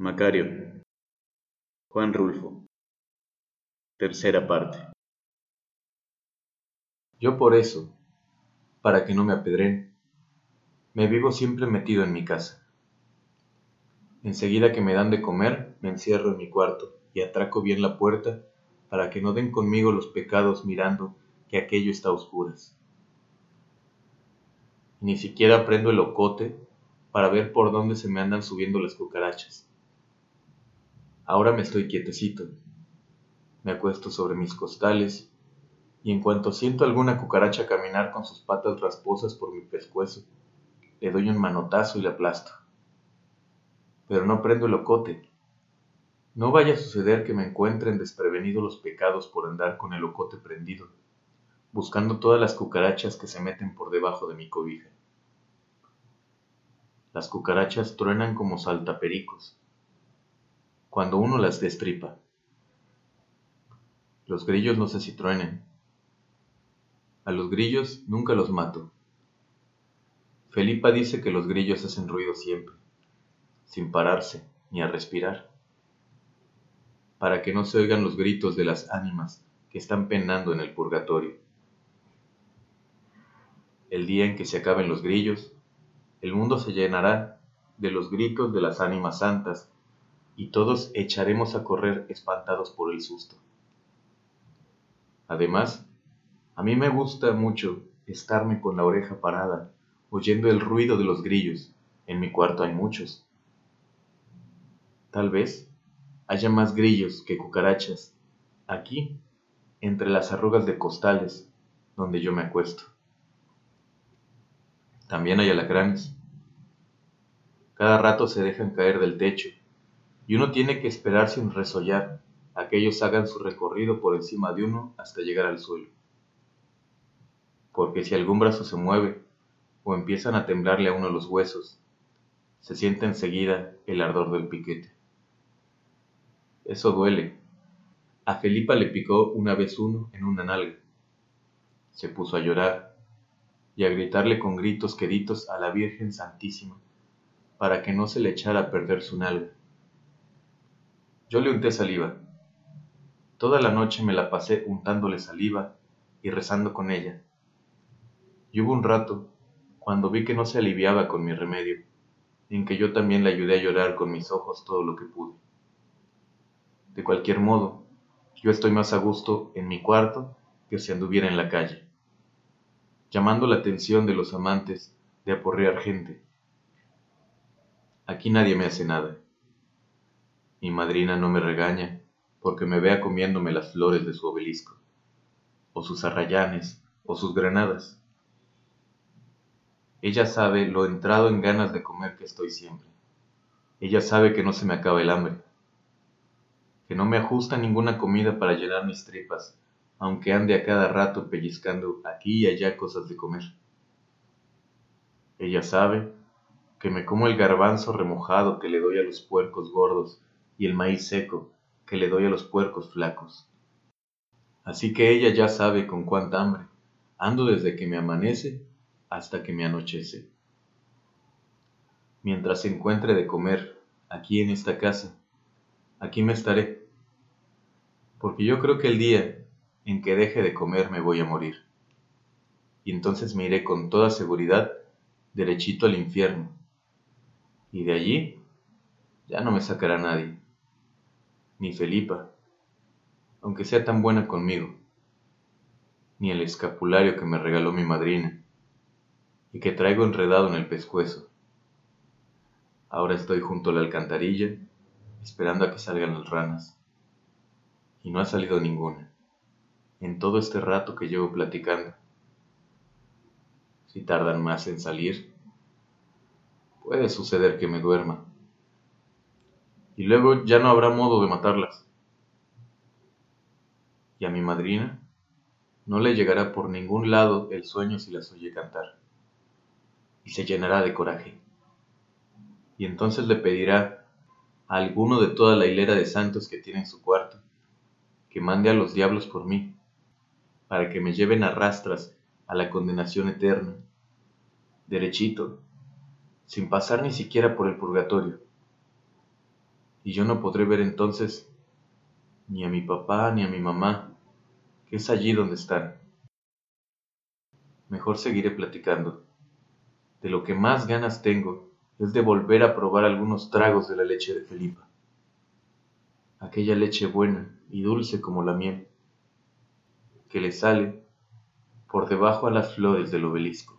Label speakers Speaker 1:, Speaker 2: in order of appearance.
Speaker 1: Macario. Juan Rulfo. Tercera parte.
Speaker 2: Yo por eso, para que no me apedren, me vivo siempre metido en mi casa. Enseguida que me dan de comer, me encierro en mi cuarto y atraco bien la puerta para que no den conmigo los pecados mirando que aquello está a oscuras. Ni siquiera prendo el ocote para ver por dónde se me andan subiendo las cucarachas. Ahora me estoy quietecito. Me acuesto sobre mis costales y en cuanto siento alguna cucaracha caminar con sus patas rasposas por mi pescuezo, le doy un manotazo y le aplasto. Pero no prendo el ocote. No vaya a suceder que me encuentren desprevenidos los pecados por andar con el ocote prendido, buscando todas las cucarachas que se meten por debajo de mi cobija. Las cucarachas truenan como saltapericos cuando uno las destripa. Los grillos no sé si. A los grillos nunca los mato. Felipa dice que los grillos hacen ruido siempre, sin pararse ni a respirar, para que no se oigan los gritos de las ánimas que están penando en el purgatorio. El día en que se acaben los grillos, el mundo se llenará de los gritos de las ánimas santas y todos echaremos a correr espantados por el susto. Además, a mí me gusta mucho estarme con la oreja parada, oyendo el ruido de los grillos. En mi cuarto hay muchos. Tal vez haya más grillos que cucarachas aquí, entre las arrugas de costales, donde yo me acuesto. También hay alacranes. Cada rato se dejan caer del techo y uno tiene que esperar sin resollar a que ellos hagan su recorrido por encima de uno hasta llegar al suelo. Porque si algún brazo se mueve o empiezan a temblarle a uno los huesos, se siente enseguida el ardor del piquete. Eso duele. A Felipa le picó una vez uno en una nalga. Se puso a llorar y a gritarle con gritos queditos a la Virgen Santísima para que no se le echara a perder su nalga. Yo le unté saliva. Toda la noche me la pasé untándole saliva y rezando con ella. Y hubo un rato, cuando vi que no se aliviaba con mi remedio, en que yo también le ayudé a llorar con mis ojos todo lo que pude. De cualquier modo, yo estoy más a gusto en mi cuarto que si anduviera en la calle, llamando la atención de los amantes de aporrear gente. Aquí nadie me hace nada. Mi madrina no me regaña porque me vea comiéndome las flores de su obelisco, o sus arrayanes, o sus granadas. Ella sabe lo entrado en ganas de comer que estoy siempre. Ella sabe que no se me acaba el hambre, que no me ajusta ninguna comida para llenar mis tripas, aunque ande a cada rato pellizcando aquí y allá cosas de comer. Ella sabe que me como el garbanzo remojado que le doy a los puercos gordos y el maíz seco que le doy a los puercos flacos. Así que ella ya sabe con cuánta hambre. Ando desde que me amanece hasta que me anochece. Mientras se encuentre de comer aquí en esta casa, aquí me estaré, porque yo creo que el día en que deje de comer me voy a morir, y entonces me iré con toda seguridad derechito al infierno, y de allí ya no me sacará nadie ni Felipa, aunque sea tan buena conmigo, ni el escapulario que me regaló mi madrina y que traigo enredado en el pescuezo. Ahora estoy junto a la alcantarilla esperando a que salgan las ranas. Y no ha salido ninguna, en todo este rato que llevo platicando. Si tardan más en salir, puede suceder que me duerma y luego ya no habrá modo de matarlas. Y a mi madrina no le llegará por ningún lado el sueño si las oye cantar, y se llenará de coraje. Y entonces le pedirá a alguno de toda la hilera de santos que tiene en su cuarto que mande a los diablos por mí, para que me lleven a rastras a la condenación eterna, derechito, sin pasar ni siquiera por el purgatorio y yo no podré ver entonces ni a mi papá ni a mi mamá, que es allí donde están. Mejor seguiré platicando. De lo que más ganas tengo es de volver a probar algunos tragos de la leche de Felipa. Aquella leche buena y dulce como la miel, que le sale por debajo a las flores del obelisco.